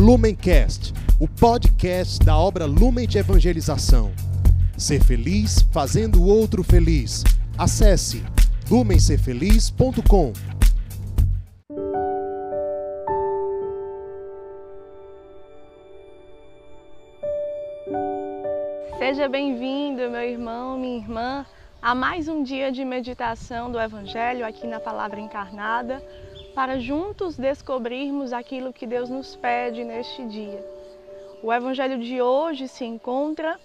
Lumencast, o podcast da obra Lumen de Evangelização. Ser feliz fazendo o outro feliz. Acesse lumencerfeliz.com. Seja bem-vindo, meu irmão, minha irmã, a mais um dia de meditação do Evangelho aqui na Palavra Encarnada, para juntos descobrirmos aquilo que Deus nos pede neste dia. O Evangelho de hoje se encontra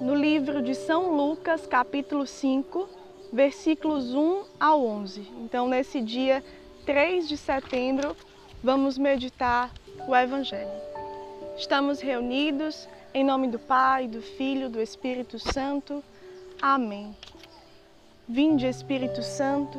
no livro de São Lucas, capítulo 5, versículos 1 ao 11. Então, nesse dia 3 de setembro, vamos meditar o Evangelho. Estamos reunidos em nome do Pai, do Filho, do Espírito Santo. Amém. Vinde, Espírito Santo,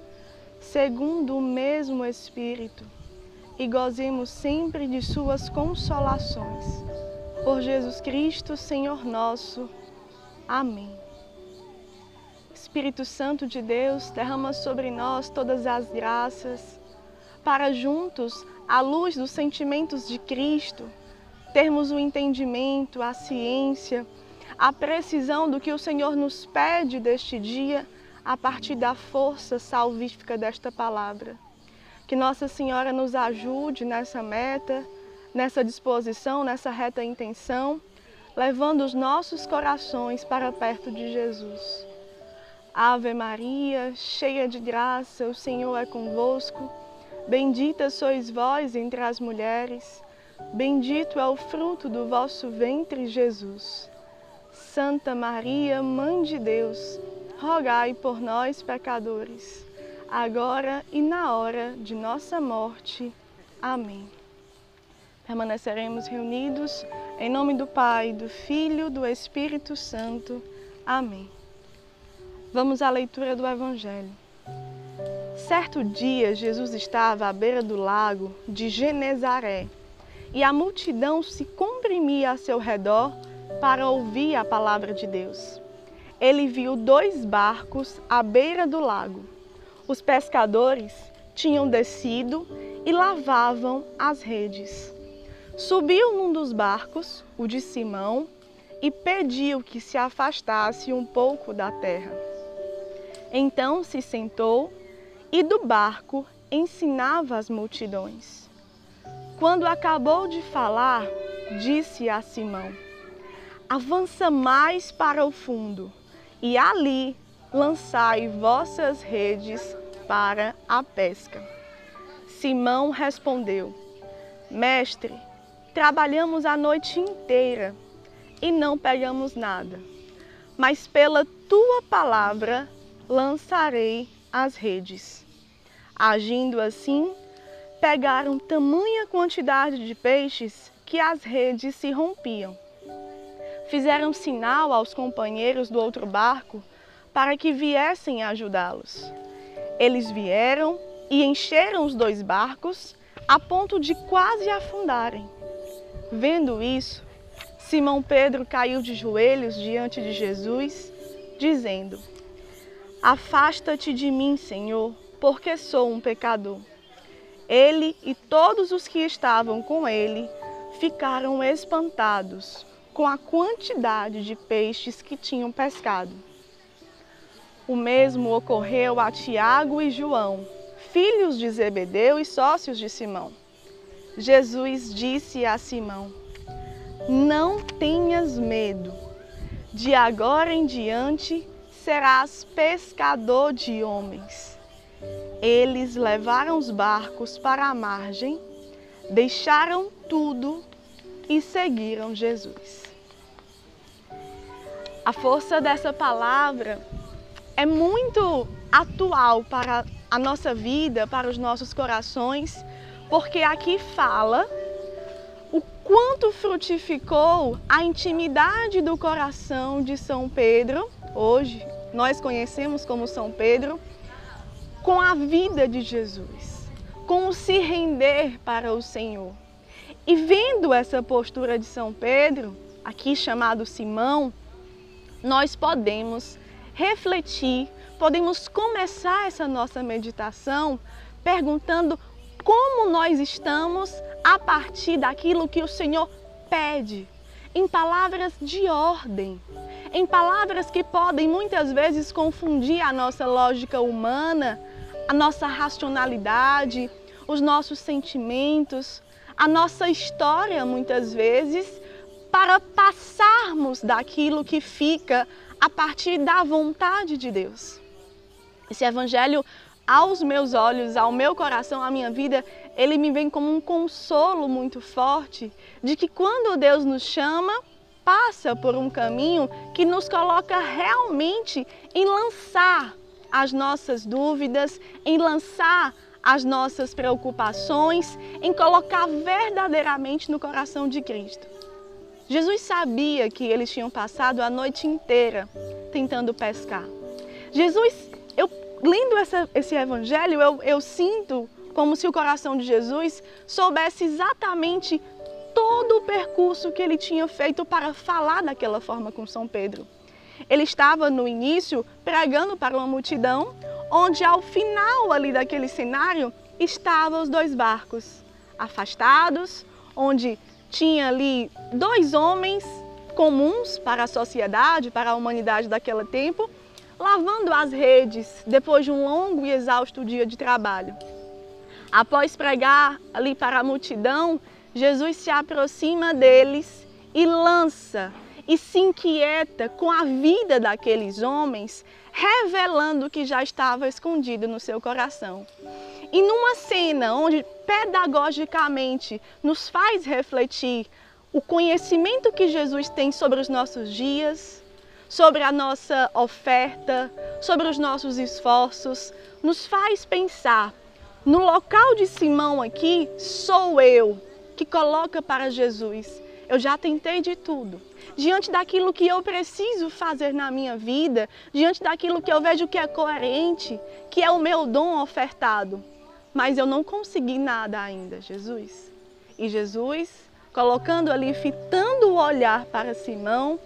segundo o mesmo Espírito, e gozemos sempre de Suas consolações. Por Jesus Cristo, Senhor nosso. Amém. Espírito Santo de Deus, derrama sobre nós todas as graças, para juntos, à luz dos sentimentos de Cristo, termos o entendimento, a ciência, a precisão do que o Senhor nos pede deste dia a partir da força salvífica desta palavra. Que Nossa Senhora nos ajude nessa meta, nessa disposição, nessa reta intenção, levando os nossos corações para perto de Jesus. Ave Maria, cheia de graça, o Senhor é convosco. Bendita sois vós entre as mulheres, bendito é o fruto do vosso ventre, Jesus. Santa Maria, Mãe de Deus, rogai por nós, pecadores, agora e na hora de nossa morte. Amém. Permaneceremos reunidos em nome do Pai, do Filho, do Espírito Santo. Amém. Vamos à leitura do Evangelho. Certo dia, Jesus estava à beira do lago de Genezaré e a multidão se comprimia a seu redor para ouvir a palavra de Deus. Ele viu dois barcos à beira do lago. Os pescadores tinham descido e lavavam as redes. Subiu num dos barcos, o de Simão, e pediu que se afastasse um pouco da terra. Então se sentou e do barco ensinava as multidões. Quando acabou de falar, disse a Simão: avança mais para o fundo e ali lançai vossas redes para a pesca. Simão respondeu: Mestre, trabalhamos a noite inteira e não pegamos nada, mas pela tua palavra lançarei as redes. Agindo assim, pegaram tamanha quantidade de peixes que as redes se rompiam fizeram sinal aos companheiros do outro barco para que viessem ajudá-los. Eles vieram e encheram os dois barcos a ponto de quase afundarem. Vendo isso, Simão Pedro caiu de joelhos diante de Jesus, dizendo: Afasta-te de mim, Senhor, porque sou um pecador. Ele e todos os que estavam com ele ficaram espantados com a quantidade de peixes que tinham pescado. O mesmo ocorreu a Tiago e João, filhos de Zebedeu e sócios de Simão. Jesus disse a Simão: Não tenhas medo, de agora em diante serás pescador de homens. Eles levaram os barcos para a margem, deixaram tudo e seguiram Jesus. A força dessa palavra é muito atual para a nossa vida, para os nossos corações, porque aqui fala o quanto frutificou a intimidade do coração de São Pedro, hoje nós conhecemos como São Pedro, com a vida de Jesus, com o se render para o Senhor. E vendo essa postura de São Pedro, aqui chamado Simão, nós podemos refletir, podemos começar essa nossa meditação perguntando como nós estamos a partir daquilo que o Senhor pede, em palavras de ordem, em palavras que podem muitas vezes confundir a nossa lógica humana, a nossa racionalidade, os nossos sentimentos, a nossa história muitas vezes, para passarmos daquilo que fica a partir da vontade de Deus. Esse evangelho, aos meus olhos, ao meu coração, à minha vida, ele me vem como um consolo muito forte de que quando Deus nos chama, passa por um caminho que nos coloca realmente em lançar as nossas dúvidas, em lançar as nossas preocupações, em colocar verdadeiramente no coração de Cristo. Jesus sabia que eles tinham passado a noite inteira tentando pescar. Jesus, eu lendo essa, esse evangelho, eu, eu sinto como se o coração de Jesus soubesse exatamente todo o percurso que ele tinha feito para falar daquela forma com São Pedro. Ele estava no início pregando para uma multidão, onde ao final ali daquele cenário estavam os dois barcos, afastados, onde tinha ali dois homens comuns para a sociedade, para a humanidade daquele tempo, lavando as redes depois de um longo e exausto dia de trabalho. Após pregar ali para a multidão, Jesus se aproxima deles e lança e se inquieta com a vida daqueles homens, revelando o que já estava escondido no seu coração. E numa cena onde pedagogicamente nos faz refletir o conhecimento que Jesus tem sobre os nossos dias, sobre a nossa oferta, sobre os nossos esforços, nos faz pensar no local de Simão aqui, sou eu que coloca para Jesus. Eu já tentei de tudo. Diante daquilo que eu preciso fazer na minha vida, diante daquilo que eu vejo que é coerente, que é o meu dom ofertado, mas eu não consegui nada ainda, Jesus. E Jesus, colocando ali, fitando o olhar para Simão,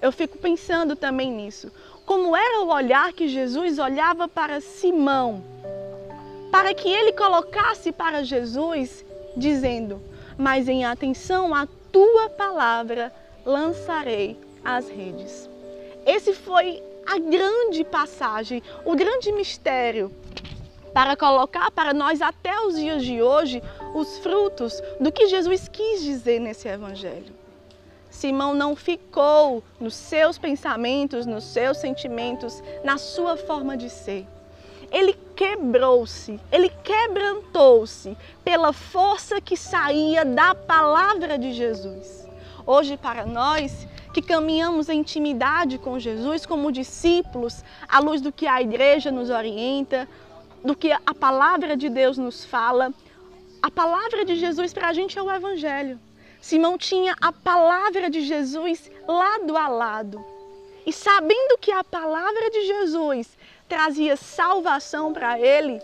eu fico pensando também nisso. Como era o olhar que Jesus olhava para Simão, para que ele colocasse para Jesus, dizendo: Mas em atenção à tua palavra lançarei as redes. Esse foi a grande passagem, o grande mistério para colocar para nós até os dias de hoje os frutos do que Jesus quis dizer nesse evangelho. Simão não ficou nos seus pensamentos, nos seus sentimentos, na sua forma de ser. Ele quebrou-se, ele quebrantou-se pela força que saía da palavra de Jesus. Hoje, para nós que caminhamos em intimidade com Jesus como discípulos, à luz do que a igreja nos orienta, do que a palavra de Deus nos fala. A palavra de Jesus para a gente é o Evangelho. Simão tinha a palavra de Jesus lado a lado. E sabendo que a palavra de Jesus trazia salvação para ele,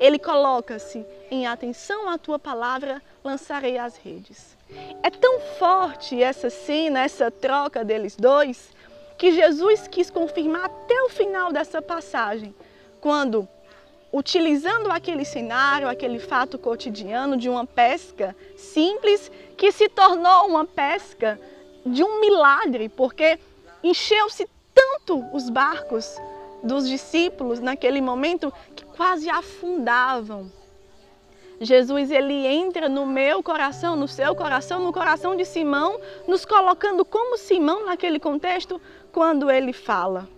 ele coloca-se em atenção à tua palavra, lançarei as redes. É tão forte essa cena, essa troca deles dois, que Jesus quis confirmar até o final dessa passagem, quando utilizando aquele cenário, aquele fato cotidiano de uma pesca simples que se tornou uma pesca de um milagre, porque encheu-se tanto os barcos dos discípulos naquele momento que quase afundavam. Jesus ele entra no meu coração, no seu coração, no coração de Simão, nos colocando como Simão naquele contexto quando ele fala: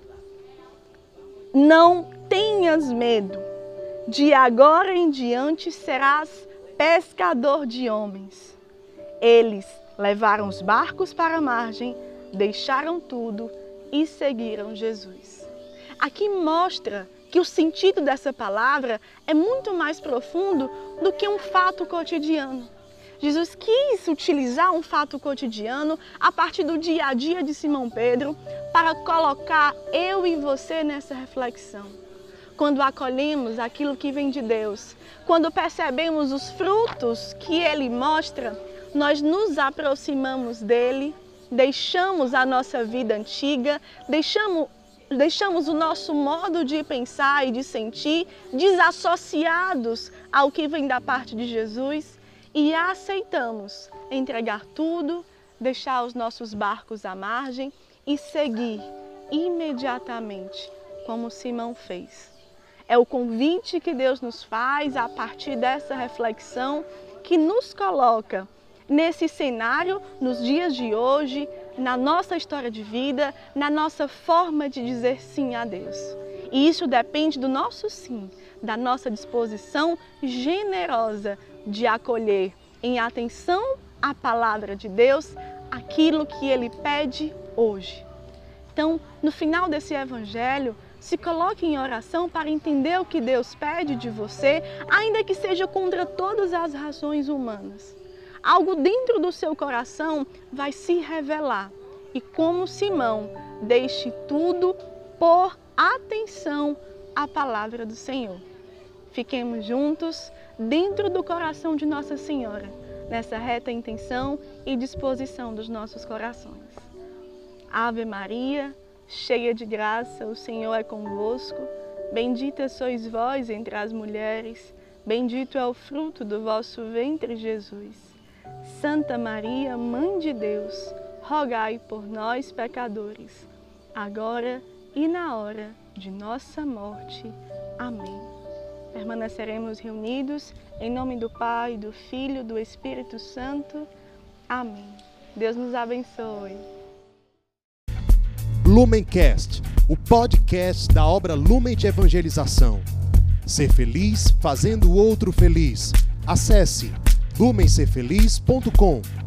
Não tenhas medo de agora em diante serás pescador de homens. Eles levaram os barcos para a margem, deixaram tudo e seguiram Jesus. Aqui mostra que o sentido dessa palavra é muito mais profundo do que um fato cotidiano. Jesus quis utilizar um fato cotidiano a partir do dia a dia de Simão Pedro para colocar eu e você nessa reflexão. Quando acolhemos aquilo que vem de Deus, quando percebemos os frutos que Ele mostra, nós nos aproximamos dele, deixamos a nossa vida antiga, deixamos, deixamos o nosso modo de pensar e de sentir desassociados ao que vem da parte de Jesus e aceitamos entregar tudo, deixar os nossos barcos à margem e seguir imediatamente, como Simão fez. É o convite que Deus nos faz a partir dessa reflexão que nos coloca nesse cenário, nos dias de hoje, na nossa história de vida, na nossa forma de dizer sim a Deus. E isso depende do nosso sim, da nossa disposição generosa de acolher em atenção à palavra de Deus aquilo que ele pede hoje. Então, no final desse evangelho, se coloque em oração para entender o que Deus pede de você, ainda que seja contra todas as razões humanas algo dentro do seu coração vai se revelar. E como Simão, deixe tudo por atenção à palavra do Senhor. Fiquemos juntos dentro do coração de Nossa Senhora, nessa reta intenção e disposição dos nossos corações. Ave Maria, cheia de graça, o Senhor é convosco. Bendita sois vós entre as mulheres, bendito é o fruto do vosso ventre, Jesus. Santa Maria, Mãe de Deus, rogai por nós, pecadores, agora e na hora de nossa morte. Amém. Permaneceremos reunidos em nome do Pai, do Filho, do Espírito Santo. Amém. Deus nos abençoe. Lumencast, o podcast da obra Lumen de Evangelização. Ser feliz fazendo o outro feliz. Acesse lumencerfeliz.com